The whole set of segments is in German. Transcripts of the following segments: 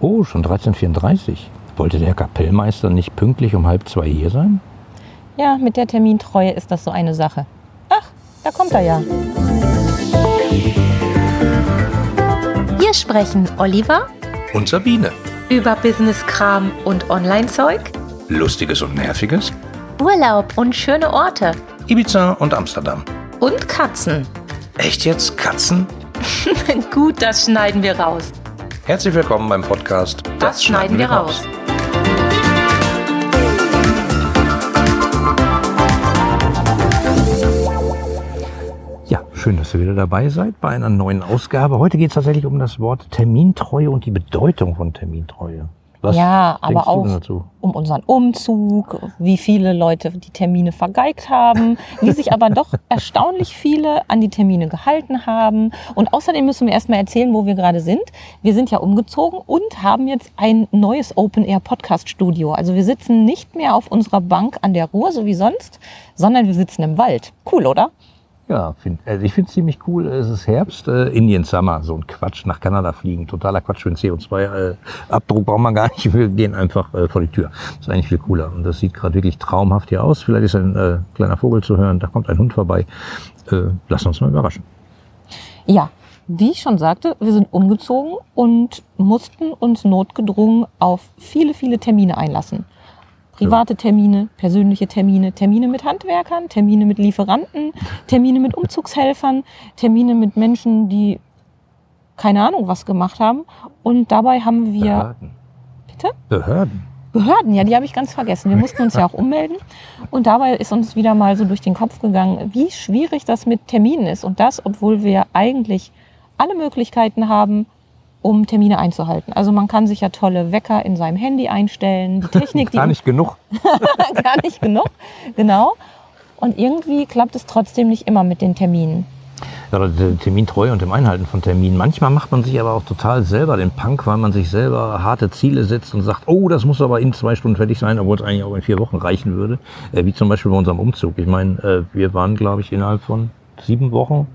Oh, schon 13.34 Wollte der Kapellmeister nicht pünktlich um halb zwei hier sein? Ja, mit der Termintreue ist das so eine Sache. Ach, da kommt er ja. Hier sprechen Oliver Und Sabine. über Business-Kram und Online-Zeug, Lustiges und Nerviges? Urlaub und schöne Orte Ibiza und Amsterdam. und Katzen. Echt jetzt? Katzen? Gut, das schneiden wir raus. Herzlich willkommen beim Podcast Das, schneiden wir raus. Ja, schön, dass ihr wieder dabei seid bei einer neuen Ausgabe. Heute geht es tatsächlich um das Wort Termintreue und die Bedeutung von Termintreue. Was ja, aber auch um unseren Umzug, wie viele Leute die Termine vergeigt haben, wie sich aber doch erstaunlich viele an die Termine gehalten haben. Und außerdem müssen wir erstmal erzählen, wo wir gerade sind. Wir sind ja umgezogen und haben jetzt ein neues Open Air Podcast Studio. Also wir sitzen nicht mehr auf unserer Bank an der Ruhr, so wie sonst, sondern wir sitzen im Wald. Cool, oder? Ja, find, also ich finde es ziemlich cool. Es ist Herbst, äh, Indian Summer, so ein Quatsch, nach Kanada fliegen. Totaler Quatsch für den CO2-Abdruck braucht man gar nicht. Wir gehen einfach äh, vor die Tür. Das ist eigentlich viel cooler. Und das sieht gerade wirklich traumhaft hier aus. Vielleicht ist ein äh, kleiner Vogel zu hören, da kommt ein Hund vorbei. Äh, lass uns mal überraschen. Ja, wie ich schon sagte, wir sind umgezogen und mussten uns notgedrungen auf viele, viele Termine einlassen. Private Termine, persönliche Termine, Termine mit Handwerkern, Termine mit Lieferanten, Termine mit Umzugshelfern, Termine mit Menschen, die keine Ahnung was gemacht haben. Und dabei haben wir, Behörden. bitte? Behörden. Behörden, ja, die habe ich ganz vergessen. Wir mussten uns ja auch ummelden. Und dabei ist uns wieder mal so durch den Kopf gegangen, wie schwierig das mit Terminen ist. Und das, obwohl wir eigentlich alle Möglichkeiten haben, um Termine einzuhalten. Also man kann sich ja tolle Wecker in seinem Handy einstellen. Die Technik, die Gar nicht genug. gar nicht genug. Genau. Und irgendwie klappt es trotzdem nicht immer mit den Terminen. Ja, der Termintreue und dem Einhalten von Terminen. Manchmal macht man sich aber auch total selber den Punk, weil man sich selber harte Ziele setzt und sagt, oh, das muss aber in zwei Stunden fertig sein, obwohl es eigentlich auch in vier Wochen reichen würde. Äh, wie zum Beispiel bei unserem Umzug. Ich meine, äh, wir waren, glaube ich, innerhalb von sieben Wochen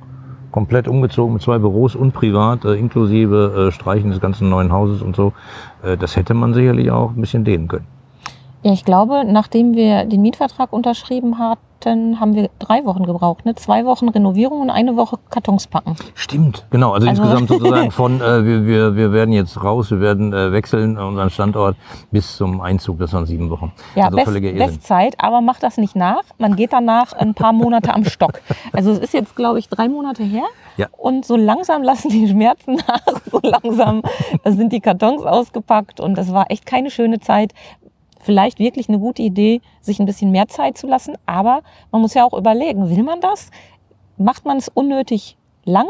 komplett umgezogen mit zwei Büros und privat, äh, inklusive äh, Streichen des ganzen neuen Hauses und so. Äh, das hätte man sicherlich auch ein bisschen dehnen können. Ja, ich glaube, nachdem wir den Mietvertrag unterschrieben hatten, haben wir drei Wochen gebraucht. Ne? Zwei Wochen Renovierung und eine Woche Kartons packen. Stimmt, genau. Also, Also- insgesamt sozusagen von äh, wir, wir, wir werden jetzt raus, wir werden äh, wechseln unseren Standort bis zum Einzug, das waren sieben Wochen. Ja, also Best. Bestzeit, aber macht das nicht nach. Man geht danach ein paar Monate am Stock. Also es ist jetzt, glaube ich, drei Monate her. Ja. Und so langsam lassen die Schmerzen nach. So langsam sind die Kartons ausgepackt. Und das war echt keine schöne Zeit. Vielleicht wirklich eine gute Idee, sich ein bisschen mehr Zeit zu lassen. Aber man muss ja auch überlegen, will man das? Macht man es unnötig lang,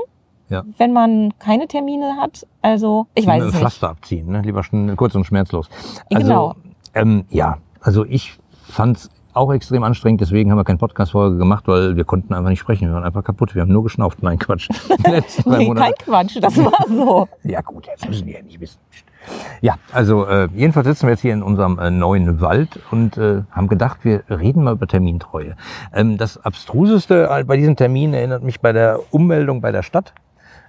Ja. wenn man keine Termine hat? Also, ich weiß es nicht. Pflaster abziehen, ne? lieber kurz und schmerzlos. Also, Genau. Ähm, ja, also ich fand's auch extrem anstrengend, deswegen haben wir keine Podcast-Folge gemacht, weil wir konnten einfach nicht sprechen. Wir waren einfach kaputt. Wir haben nur geschnauft. Nein, Quatsch. Nee, kein Quatsch, das war so. Ja gut, jetzt müssen die ja nicht wissen. Ja, also äh, jedenfalls sitzen wir jetzt hier in unserem äh, neuen Wald und äh, haben gedacht, wir reden mal über Termintreue. Ähm, das Abstruseste bei diesen Terminen erinnert mich bei der Ummeldung bei der Stadt.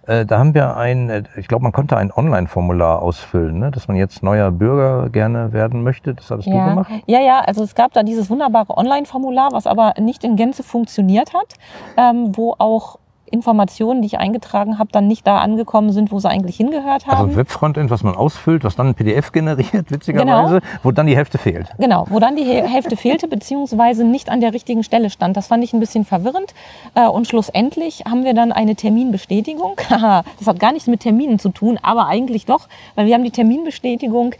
Äh, da haben wir ein, äh, ich glaube, man konnte ein Online-Formular ausfüllen, ne? dass man jetzt neuer Bürger gerne werden möchte. Das hattest du Ja, gemacht? ja, ja, also es gab da dieses wunderbare Online-Formular, was aber nicht in Gänze funktioniert hat, ähm, wo auch Informationen, die ich eingetragen habe, dann nicht da angekommen sind, wo sie eigentlich hingehört Also haben. ein Webfrontend, was man ausfüllt, was dann ein PDF generiert, witzigerweise, wo dann die Hälfte fehlt. Genau, wo dann die Häl- Hälfte fehlte, beziehungsweise nicht an der richtigen Stelle stand. Das fand ich ein bisschen verwirrend. Äh, Und schlussendlich haben wir dann eine Terminbestätigung. Das hat gar nichts mit Terminen zu tun, aber eigentlich doch, weil wir haben die Terminbestätigung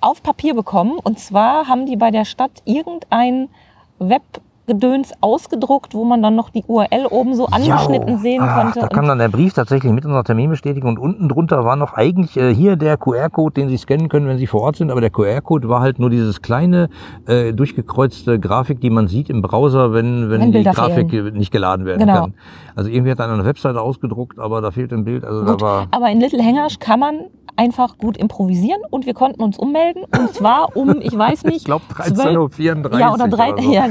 auf Papier bekommen. Und zwar haben die bei der Stadt irgendein Webgedöns ausgedruckt, wo man dann noch die URL oben so angeschnitten Jau. sehen Ach, konnte. Da kam dann der Brief tatsächlich mit unserer Terminbestätigung und unten drunter war noch eigentlich äh, hier der QR-Code, den Sie scannen können, wenn Sie vor Ort sind. Aber der QR-Code war halt nur dieses kleine äh, durchgekreuzte Grafik, die man sieht im Browser, wenn, wenn, Wenn die Grafik fehlen. nicht geladen werden Genau. kann. Also irgendwie hat er eine Webseite ausgedruckt, aber da fehlt ein Bild. Also da Gut, war aber in Little Hangers kann man einfach gut improvisieren und wir konnten uns ummelden und zwar um, ich weiß nicht, ich glaube 12 13.34 Uhr. ja, oder drei, oder so. ja,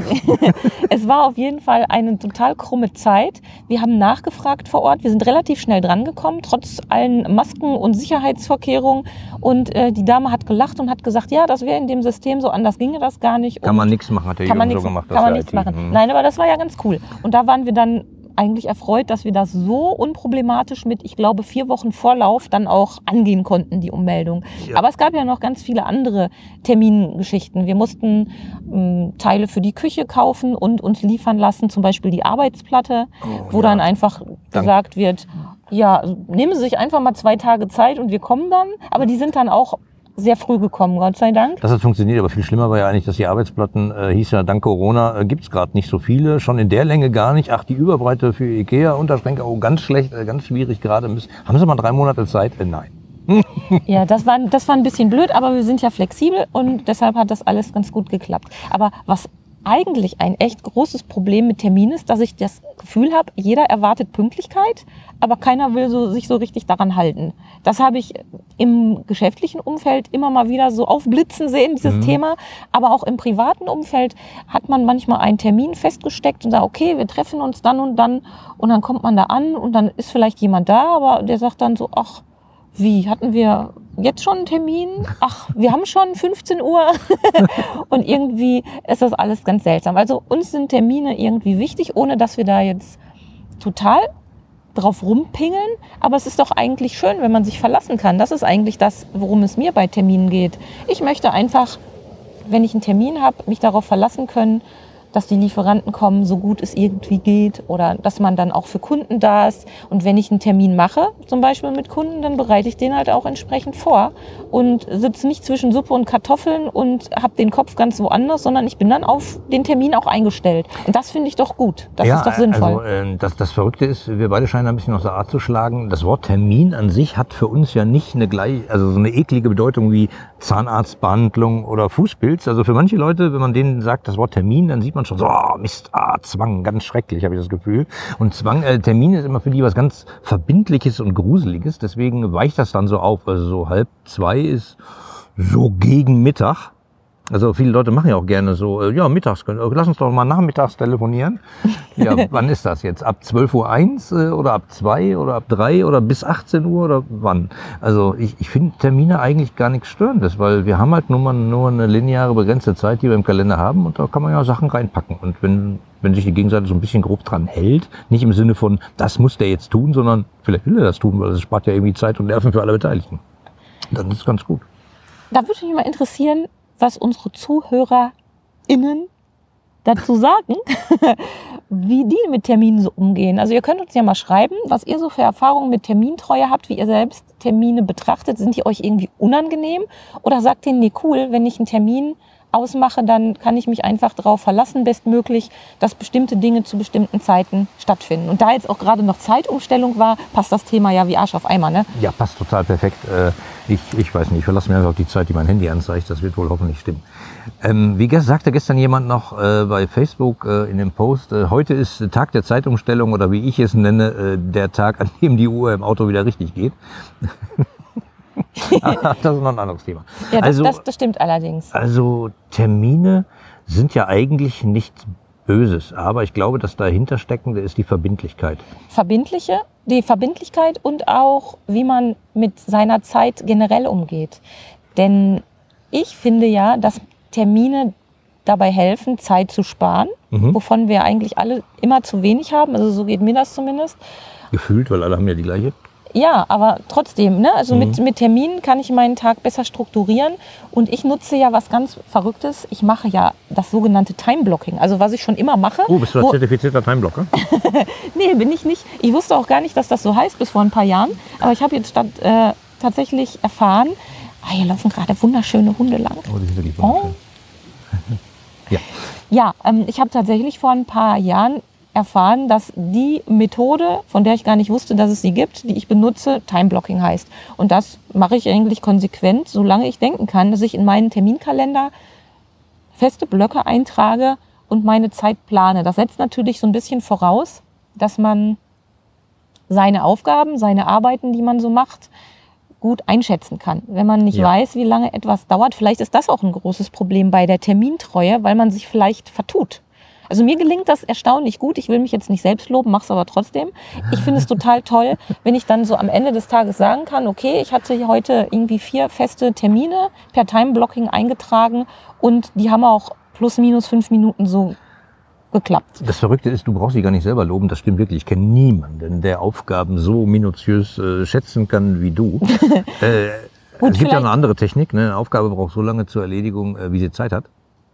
es war auf jeden Fall eine total krumme Zeit. Wir haben nachgefragt vor Ort. Wir sind relativ schnell drangekommen, trotz allen Masken und Sicherheitsvorkehrungen. Und äh, die Dame hat gelacht und hat gesagt, ja, das wäre in dem System so, anders ginge das gar nicht. Kann und man nichts machen, hat der kann man Jürgen nichts, so gemacht. kann man nichts IT. machen. Mhm. Nein, aber das war ja ganz cool. Und da waren wir dann eigentlich erfreut, dass wir das so unproblematisch mit, ich glaube, vier Wochen Vorlauf dann auch angehen konnten, die Ummeldung. Ja. Aber es gab ja noch ganz viele andere Termingeschichten. Wir mussten ähm, Teile für die Küche kaufen und uns liefern lassen, zum Beispiel die Arbeitsplatte, Oh, wo ja. dann einfach gesagt wird, ja, nehmen Sie sich einfach mal zwei Tage Zeit und wir kommen dann. Aber die sind dann auch sehr früh gekommen, Gott sei Dank. Das hat funktioniert, aber viel schlimmer war ja eigentlich, dass die Arbeitsplatten, äh, hieß ja, dank Corona äh, gibt's gerade nicht so viele, schon in der Länge gar nicht. Ach, die Überbreite für Ikea, Unterschränke, oh, ganz schlecht, äh, ganz schwierig gerade. Haben Sie mal drei Monate Zeit? Äh, nein. Ja, das war, das war ein bisschen blöd, aber wir sind ja flexibel und deshalb hat das alles ganz gut geklappt. Aber was eigentlich ein echt großes Problem mit Terminen ist, dass ich das Gefühl habe, jeder erwartet Pünktlichkeit, aber keiner will so, sich so richtig daran halten. Das habe ich im geschäftlichen Umfeld immer mal wieder so aufblitzen sehen, dieses Thema. Aber auch im privaten Umfeld hat man manchmal einen Termin festgesteckt und sagt, okay, wir treffen uns dann und dann. Und dann kommt man da an und dann ist vielleicht jemand da, aber der sagt dann so, ach, wie, hatten wir jetzt schon einen Termin? Ach, wir haben schon 15 Uhr. und irgendwie ist das alles ganz seltsam. Also uns sind Termine irgendwie wichtig, ohne dass wir da jetzt total drauf rumpingeln. Aber es ist doch eigentlich schön, wenn man sich verlassen kann. Das ist eigentlich das, worum es mir bei Terminen geht. Ich möchte einfach, wenn ich einen Termin habe, mich darauf verlassen können, dass die Lieferanten kommen, so gut es irgendwie geht oder dass man dann auch für Kunden da ist. Und wenn ich einen Termin mache, zum Beispiel mit Kunden, dann bereite ich den halt auch entsprechend vor und sitze nicht zwischen Suppe und Kartoffeln und habe den Kopf ganz woanders, sondern ich bin dann auf den Termin auch eingestellt. Und das finde ich doch gut. Das ist doch sinnvoll. Also, äh, das, das Verrückte ist, wir beide scheinen ein bisschen aus der Art zu schlagen. Das Wort Termin an sich hat für uns ja nicht eine gleich, also so eine eklige Bedeutung wie Zahnarztbehandlung oder Fußpilz. Also für manche Leute, wenn man denen sagt das Wort Termin, dann sieht man schon so, oh, Mist, ah, Zwang, ganz schrecklich, habe ich das Gefühl. Und Zwang, äh, Termin ist immer für die was ganz Verbindliches und Gruseliges. Deswegen weicht das dann so auf. Also so halb zwei ist so gegen Mittag. Also viele Leute machen ja auch gerne so, äh, ja, mittags, können- äh, lass uns doch mal nachmittags telefonieren. Ja, wann ist das jetzt? Ab 12.01 Uhr äh, oder ab 2 oder ab 3 oder bis 18 Uhr oder wann? Also ich, ich finde Termine eigentlich gar nichts Störendes, weil wir haben halt nur, mal, nur eine lineare begrenzte Zeit, die wir im Kalender haben und da kann man ja Sachen reinpacken. Und wenn, wenn sich die Gegenseite so ein bisschen grob dran hält, nicht im Sinne von, das muss der jetzt tun, sondern vielleicht will er das tun, weil es spart ja irgendwie Zeit und Nerven für alle Beteiligten. Dann ist es ganz gut. Da würde mich mal interessieren, was unsere ZuhörerInnen dazu sagen, wie die mit Terminen so umgehen. Also ihr könnt uns ja mal schreiben, was ihr so für Erfahrungen mit Termintreue habt, wie ihr selbst Termine betrachtet. Sind die euch irgendwie unangenehm? Oder sagt ihr, nee, cool, wenn ich einen Termin ausmache, dann kann ich mich einfach darauf verlassen, bestmöglich, dass bestimmte Dinge zu bestimmten Zeiten stattfinden. Und da jetzt auch gerade noch Zeitumstellung war, passt das Thema ja wie Arsch auf Eimer. Ne? Ja, passt total perfekt. Äh, Ich, ich weiß nicht, ich verlasse mir einfach die Zeit, die mein Handy anzeigt. Das wird wohl hoffentlich stimmen. Ähm, wie sagte gestern jemand noch äh, bei Facebook äh, in dem Post, äh, heute ist Tag der Zeitumstellung oder wie ich es nenne, äh, der Tag, an dem die Uhr im Auto wieder richtig geht. das ist noch ein anderes Thema. Ja, das, also, das, das stimmt allerdings. also Termine sind ja eigentlich nichts Böses, aber ich glaube, das dahinter steckende ist die Verbindlichkeit. Verbindliche, die Verbindlichkeit und auch, wie man mit seiner Zeit generell umgeht. Denn ich finde ja, dass Termine dabei helfen, Zeit zu sparen, Mhm. wovon wir eigentlich alle immer zu wenig haben. Also so geht mir das zumindest. Gefühlt, weil alle haben ja die gleiche. Ja, aber trotzdem, ne? also mit, Mhm. mit Terminen kann ich meinen Tag besser strukturieren. Und ich nutze ja was ganz Verrücktes. Ich mache ja das sogenannte Time-Blocking. Also was ich schon immer mache. Oh, bist du ein zertifizierter Timeblocker? Nee, bin ich nicht. Ich wusste auch gar nicht, dass das so heißt bis vor ein paar Jahren. Aber ich habe jetzt statt, äh, tatsächlich erfahren, ah, hier laufen gerade wunderschöne Hunde lang. Oh, die sind wirklich Oh. wunderschön. Ja. Ja, ähm, ich habe tatsächlich vor ein paar Jahren erfahren, dass die Methode, von der ich gar nicht wusste, dass es sie gibt, die ich benutze, Time-Blocking heißt. Und das mache ich eigentlich konsequent, solange ich denken kann, dass ich in meinen Terminkalender feste Blöcke eintrage und meine Zeit plane. Das setzt natürlich so ein bisschen voraus, dass man seine Aufgaben, seine Arbeiten, die man so macht, gut einschätzen kann. Wenn man nicht Ja. weiß, wie lange etwas dauert, vielleicht ist das auch ein großes Problem bei der Termintreue, weil man sich vielleicht vertut. Also mir gelingt das erstaunlich gut. Ich will mich jetzt nicht selbst loben, mach's aber trotzdem. Ich finde es total toll, wenn ich dann so am Ende des Tages sagen kann, okay, ich hatte hier heute irgendwie vier feste Termine per Time-Blocking eingetragen und die haben auch plus minus fünf Minuten so geklappt. Das Verrückte ist, du brauchst dich gar nicht selber loben. Das stimmt wirklich. Ich kenne niemanden, der Aufgaben so minutiös äh, schätzen kann wie du. äh, Gut, es gibt ja eine andere Technik. Ne? Eine Aufgabe braucht so lange zur Erledigung, äh, wie sie Zeit hat.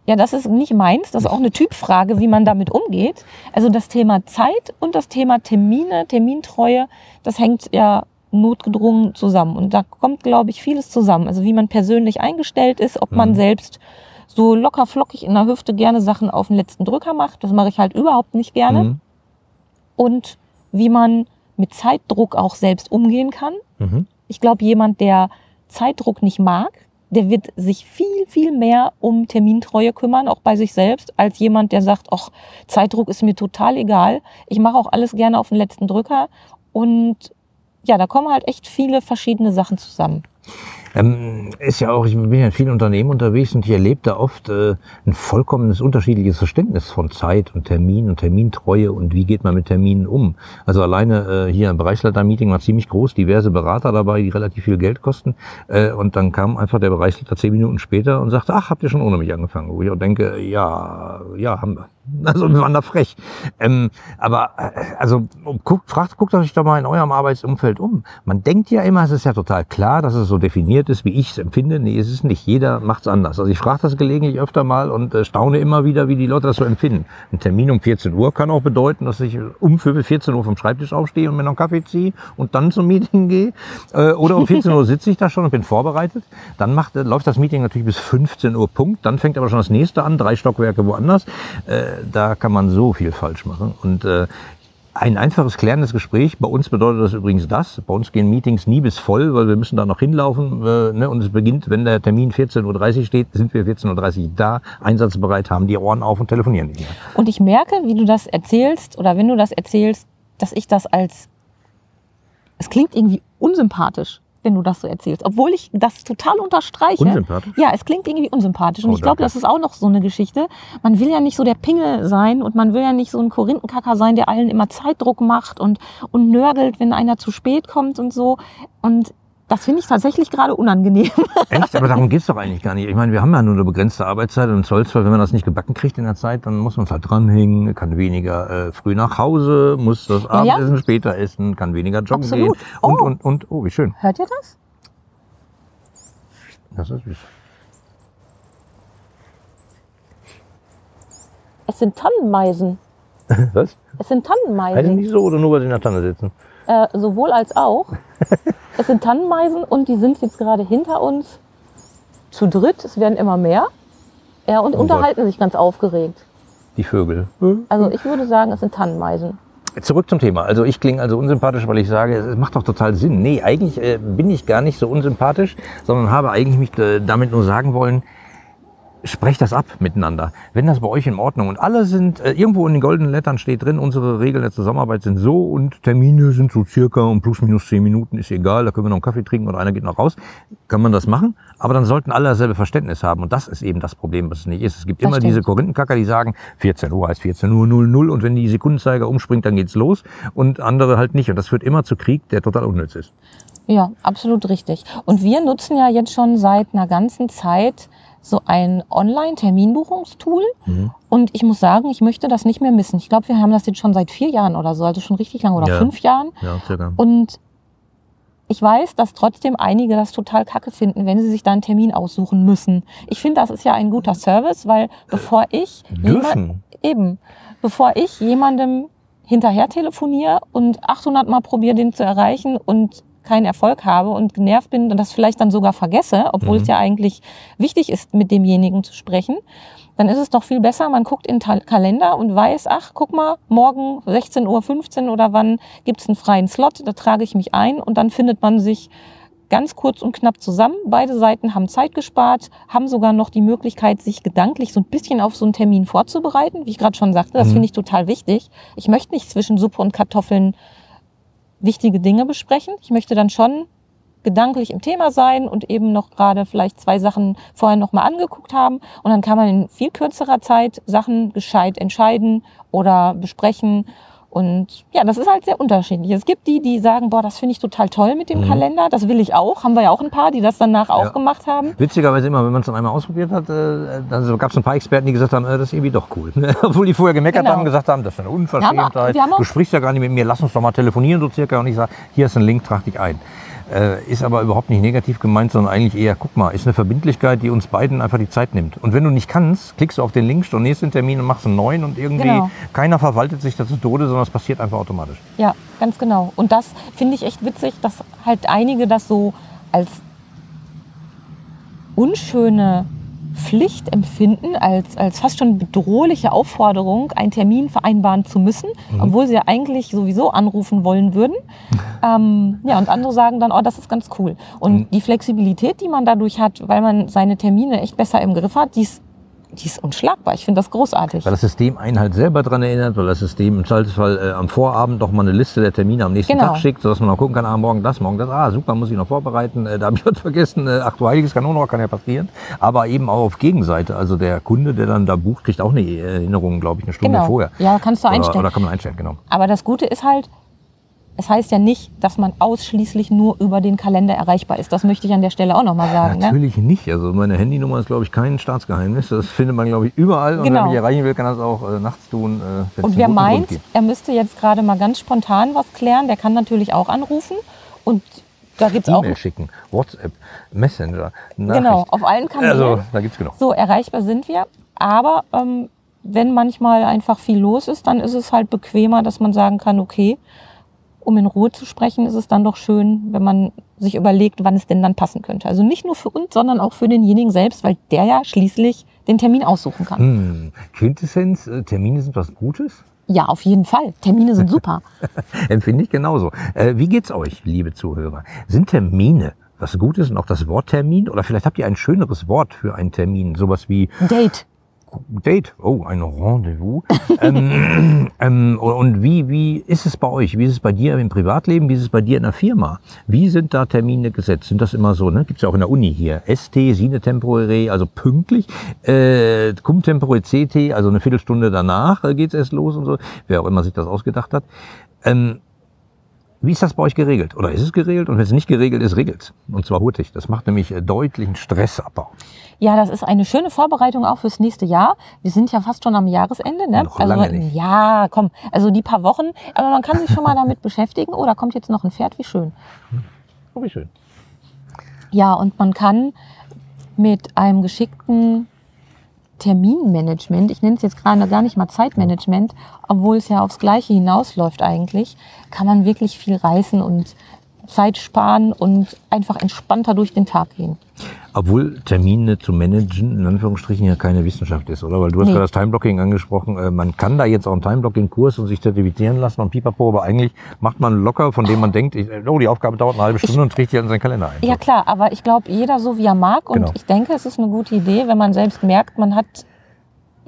Ja, das ist nicht meins. Das ist auch eine Typfrage, wie man damit umgeht. Also das Thema Zeit und das Thema Termine, Termintreue, das hängt ja notgedrungen zusammen. Und da kommt, glaube ich, vieles zusammen. Also wie man persönlich eingestellt ist, ob man Mhm. selbst so locker flockig in der Hüfte gerne Sachen auf den letzten Drücker macht. Das mache ich halt überhaupt nicht gerne. Mhm. Und wie man mit Zeitdruck auch selbst umgehen kann. Mhm. Ich glaube, jemand, der Zeitdruck nicht mag, der wird sich viel, viel mehr um Termintreue kümmern, auch bei sich selbst, als jemand, der sagt, ach, Zeitdruck ist mir total egal. Ich mache auch alles gerne auf den letzten Drücker. Und ja, da kommen halt echt viele verschiedene Sachen zusammen. Ähm, ist ja auch, ich bin ja in vielen Unternehmen unterwegs und ich erlebe da oft äh, ein vollkommenes unterschiedliches Verständnis von Zeit und Termin und Termintreue und wie geht man mit Terminen um. Also alleine äh, hier ein Bereichsleiter-Meeting war ziemlich groß, diverse Berater dabei, die relativ viel Geld kosten. Äh, und dann kam einfach der Bereichsleiter zehn Minuten später und sagte, ach, habt ihr schon ohne mich angefangen? Wo ich auch denke, ja, ja, haben wir. Also wir waren da frech. Ähm, aber äh, also guckt, fragt, guckt euch doch mal in eurem Arbeitsumfeld um. Man denkt ja immer, es ist ja total klar, dass es so definiert ist, wie ich es empfinde. Nee, es ist nicht. Jeder macht es anders. Also ich frage das gelegentlich öfter mal und äh, staune immer wieder, wie die Leute das so empfinden. Ein Termin um 14 Uhr kann auch bedeuten, dass ich um 14 Uhr vom Schreibtisch aufstehe und mir noch einen Kaffee ziehe und dann zum Meeting gehe. Äh, oder um 14 Uhr sitze ich da schon und bin vorbereitet. Dann macht, äh, läuft das Meeting natürlich bis 15 Uhr Punkt. Dann fängt aber schon das nächste an, drei Stockwerke woanders. Äh, da kann man so viel falsch machen. Und äh, ein einfaches klärendes Gespräch. Bei uns bedeutet das übrigens das. Bei uns gehen Meetings nie bis voll, weil wir müssen da noch hinlaufen. Äh, ne? Und es beginnt, wenn der Termin 14.30 Uhr steht, sind wir 14.30 Uhr da, einsatzbereit, haben die Ohren auf und telefonieren nicht mehr. Und ich merke, wie du das erzählst oder wenn du das erzählst, dass ich das als, es klingt irgendwie unsympathisch, wenn du das so erzählst, obwohl ich das total unterstreiche. Unsympathisch? Ja, es klingt irgendwie unsympathisch. Und Oh, ich glaube, das ist auch noch so eine Geschichte. Man will ja nicht so der Pingel sein und man will ja nicht so ein Korinthenkacker sein, der allen immer Zeitdruck macht und, und nörgelt, wenn einer zu spät kommt und so. Und das finde ich tatsächlich gerade unangenehm. Echt? Aber darum geht's doch eigentlich gar nicht. Ich meine, wir haben ja nur eine begrenzte Arbeitszeit und im Zollsfall, wenn man das nicht gebacken kriegt in der Zeit, dann muss man es halt dranhängen, kann weniger äh, früh nach Hause, muss das Ja, ja. Abendessen später essen, kann weniger joggen Absolut. gehen. Und, Oh. und, und, oh, wie schön. Hört ihr das? Das ist süß. Es sind Tannenmeisen. Was? Es sind Tannenmeisen. nicht so oder nur, weil sie in der Tanne sitzen? Äh, sowohl als auch. es sind Tannenmeisen und die sind jetzt gerade hinter uns zu dritt. Es werden immer mehr. Ja, und Oh unterhalten sich ganz aufgeregt. Die Vögel. Also ich würde sagen, es sind Tannenmeisen. Zurück zum Thema. Also ich klinge also unsympathisch, weil ich sage, es macht doch total Sinn. Nee, eigentlich äh, bin ich gar nicht so unsympathisch, sondern habe eigentlich mich äh, damit nur sagen wollen, sprecht das ab miteinander. Wenn das bei euch in Ordnung und alle sind, äh, irgendwo in den goldenen Lettern steht drin, unsere Regeln der Zusammenarbeit sind so und Termine sind so circa um plus minus zehn Minuten, ist egal, da können wir noch einen Kaffee trinken oder einer geht noch raus, kann man das machen. Aber dann sollten alle dasselbe Verständnis haben und das ist eben das Problem, was es nicht ist. Es gibt Das immer stimmt. diese Korinthenkacker, die sagen, 14 Uhr heißt 14 Uhr 00 und wenn die Sekundenzeiger umspringt, dann geht's los und andere halt nicht. Und das führt immer zu Krieg, der total unnütz ist. Ja, absolut richtig. Und wir nutzen ja jetzt schon seit einer ganzen Zeit so ein Online-Terminbuchungstool. Mhm. Und ich muss sagen, ich möchte das nicht mehr missen. Ich glaube, wir haben das jetzt schon seit vier Jahren oder so, also schon richtig lange oder Ja. fünf Jahren. Ja, circa. Und ich weiß, dass trotzdem einige das total kacke finden, wenn sie sich da einen Termin aussuchen müssen. Ich finde, das ist ja ein guter Service, weil bevor ich jemand- eben, bevor ich jemandem hinterher telefoniere und 800 Mal probiere, den zu erreichen und keinen Erfolg habe und genervt bin und das vielleicht dann sogar vergesse, obwohl Mhm. es ja eigentlich wichtig ist, mit demjenigen zu sprechen, dann ist es doch viel besser, man guckt in den Kalender und weiß, ach, guck mal, morgen 16.15 Uhr oder wann gibt's einen freien Slot, da trage ich mich ein und dann findet man sich ganz kurz und knapp zusammen. Beide Seiten haben Zeit gespart, haben sogar noch die Möglichkeit, sich gedanklich so ein bisschen auf so einen Termin vorzubereiten. Wie ich gerade schon sagte, das Mhm. finde ich total wichtig. Ich möchte nicht zwischen Suppe und Kartoffeln wichtige Dinge besprechen. Ich möchte dann schon gedanklich im Thema sein und eben noch gerade vielleicht zwei Sachen vorher nochmal angeguckt haben. Und dann kann man in viel kürzerer Zeit Sachen gescheit entscheiden oder besprechen. Und ja, das ist halt sehr unterschiedlich. Es gibt die, die sagen, boah, das finde ich total toll mit dem Mhm. Kalender, das will ich auch. Haben wir ja auch ein paar, die das danach auch Ja. gemacht haben. Witzigerweise immer, wenn man es dann einmal ausprobiert hat, äh, dann gab es ein paar Experten, die gesagt haben, äh, das ist irgendwie doch cool. Obwohl die vorher gemeckert Genau. haben und gesagt haben, das ist eine Unverschämtheit. wir haben auch- du sprichst ja gar nicht mit mir, lass uns doch mal telefonieren so circa. Und ich sage, hier ist ein Link, trag dich ein. Äh, ist aber überhaupt nicht negativ gemeint, sondern eigentlich eher, guck mal, ist eine Verbindlichkeit, die uns beiden einfach die Zeit nimmt. Und wenn du nicht kannst, klickst du auf den Link, stornierst den Termin und machst einen neuen und irgendwie Genau. keiner verwaltet sich das zu Tode, sondern es passiert einfach automatisch. Ja, ganz genau. Und das finde ich echt witzig, dass halt einige das so als unschöne Pflicht empfinden, als, als fast schon bedrohliche Aufforderung, einen Termin vereinbaren zu müssen, obwohl sie ja eigentlich sowieso anrufen wollen würden. ähm, ja, und andere sagen dann, oh, das ist ganz cool. Und Mhm. die Flexibilität, die man dadurch hat, weil man seine Termine echt besser im Griff hat, die ist, die ist unschlagbar. Ich finde das großartig. Weil das System einen halt selber dran erinnert, weil das System im Zweifelsfall äh, am Vorabend doch mal eine Liste der Termine am nächsten Genau. Tag schickt, sodass man auch gucken kann, ah, morgen das, morgen das, ah, super, muss ich noch vorbereiten, äh, da habe ich was vergessen, äh, ach du heiliges Kanonenrohr, kann ja passieren. Aber eben auch auf Gegenseite, also der Kunde, der dann da bucht, kriegt auch eine Erinnerung, glaube ich, eine Stunde Genau. vorher. Ja, kannst du einstellen. Oder, oder kann man einstellen, genau. Aber das Gute ist halt, es heißt ja nicht, dass man ausschließlich nur über den Kalender erreichbar ist. Das möchte ich an der Stelle auch nochmal sagen. Ne? Natürlich nicht. Also meine Handynummer ist, glaube ich, kein Staatsgeheimnis. Das findet man, glaube ich, überall. Und wenn Genau. man mich erreichen will, kann das auch äh, nachts tun. Äh, Und wer meint, er müsste jetzt gerade mal ganz spontan was klären, der kann natürlich auch anrufen. Und da gibt es auch. E-Mail schicken, WhatsApp, Messenger, Genau, Nachricht. auf allen Kanälen. Also, da gibt's genug. So, erreichbar sind wir. Aber ähm, wenn manchmal einfach viel los ist, dann ist es halt bequemer, dass man sagen kann, okay, um in Ruhe zu sprechen, ist es dann doch schön, wenn man sich überlegt, wann es denn dann passen könnte. Also nicht nur für uns, sondern auch für denjenigen selbst, weil der ja schließlich den Termin aussuchen kann. Hm. Quintessenz, äh, Termine sind was Gutes? Ja, auf jeden Fall. Termine sind super. Empfinde ich genauso. Äh, wie geht's euch, liebe Zuhörer? Sind Termine was Gutes und auch das Wort Termin? Oder vielleicht habt ihr ein schöneres Wort für einen Termin, sowas wie Date. Date, oh, ein Rendezvous. ähm, ähm, und wie, wie ist es bei euch? Wie ist es bei dir im Privatleben? Wie ist es bei dir in der Firma? Wie sind da Termine gesetzt? Sind das immer so, ne? Gibt's ja auch in der Uni hier. ST, Sine Tempore, also pünktlich. Äh, Cum Tempore CT, also eine Viertelstunde danach äh, geht's erst los und so. Wer auch immer sich das ausgedacht hat. Ähm, wie ist das bei euch geregelt? Oder ist es geregelt? Und wenn es nicht geregelt ist, regelt's. Und zwar hurtig. Das macht nämlich äh, deutlichen Stressabbau. Ja, das ist eine schöne Vorbereitung auch fürs nächste Jahr. Wir sind ja fast schon am Jahresende, ne? Noch lange nicht. Ja, komm, also die paar Wochen. Aber man kann sich schon mal damit beschäftigen. Oh, da kommt jetzt noch ein Pferd, wie schön. Oh, wie schön. Ja, und man kann mit einem geschickten Terminmanagement, ich nenne es jetzt gerade gar nicht mal Zeitmanagement, obwohl es ja aufs Gleiche hinausläuft eigentlich, kann man wirklich viel reißen und Zeit sparen und einfach entspannter durch den Tag gehen. Obwohl Termine zu managen in Anführungsstrichen ja keine Wissenschaft ist, oder? Weil du hast Nee. gerade das Timeblocking angesprochen. Äh, Man kann da jetzt auch einen Timeblocking-Kurs und sich zertifizieren lassen und pipapo, aber eigentlich macht man locker, von dem man denkt, ich, oh, die Aufgabe dauert eine halbe Stunde und trägt die halt in seinen Kalender ein. Ja klar, aber ich glaube, jeder so wie er mag. Und Genau. ich denke, es ist eine gute Idee, wenn man selbst merkt, man hat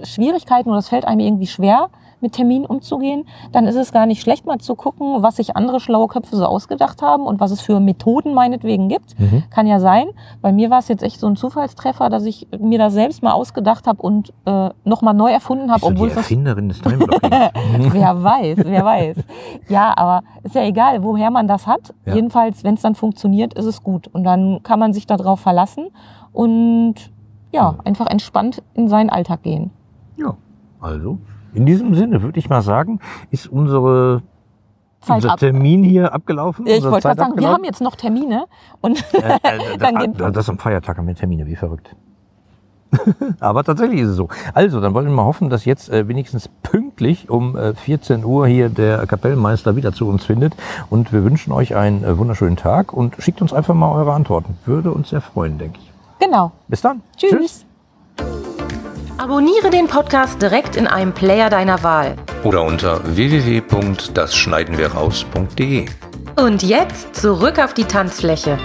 Schwierigkeiten oder es fällt einem irgendwie schwer, mit Terminen umzugehen, dann ist es gar nicht schlecht, mal zu gucken, was sich andere schlaue Köpfe so ausgedacht haben und was es für Methoden meinetwegen gibt. Mhm. Kann ja sein. Bei mir war es jetzt echt so ein Zufallstreffer, dass ich mir das selbst mal ausgedacht habe und äh, nochmal neu erfunden habe, obwohl die Erfinderin des Timeblockings? wer weiß, wer weiß. Ja, aber ist ja egal, woher man das hat. Ja. Jedenfalls, wenn es dann funktioniert, ist es gut. Und dann kann man sich darauf verlassen und ja, einfach entspannt in seinen Alltag gehen. ja, also in diesem Sinne würde ich mal sagen, ist unsere Zeit unser ab. Termin hier abgelaufen. Ich wollte gerade sagen, wir haben jetzt noch Termine und Äh, äh, Dann geht- das ist am Feiertag haben wir Termine, wie verrückt. Aber tatsächlich ist es so. Also, dann wollen wir mal hoffen, dass jetzt äh, wenigstens pünktlich um äh, 14 Uhr hier der Kapellmeister wieder zu uns findet. Und wir wünschen euch einen äh, wunderschönen Tag und schickt uns einfach mal eure Antworten. Würde uns sehr freuen, denke ich. genau. Bis dann. Tschüss. Abonniere den Podcast direkt in einem Player deiner Wahl. Oder unter www.dasschneidenwirraus.de. Und jetzt zurück auf die Tanzfläche.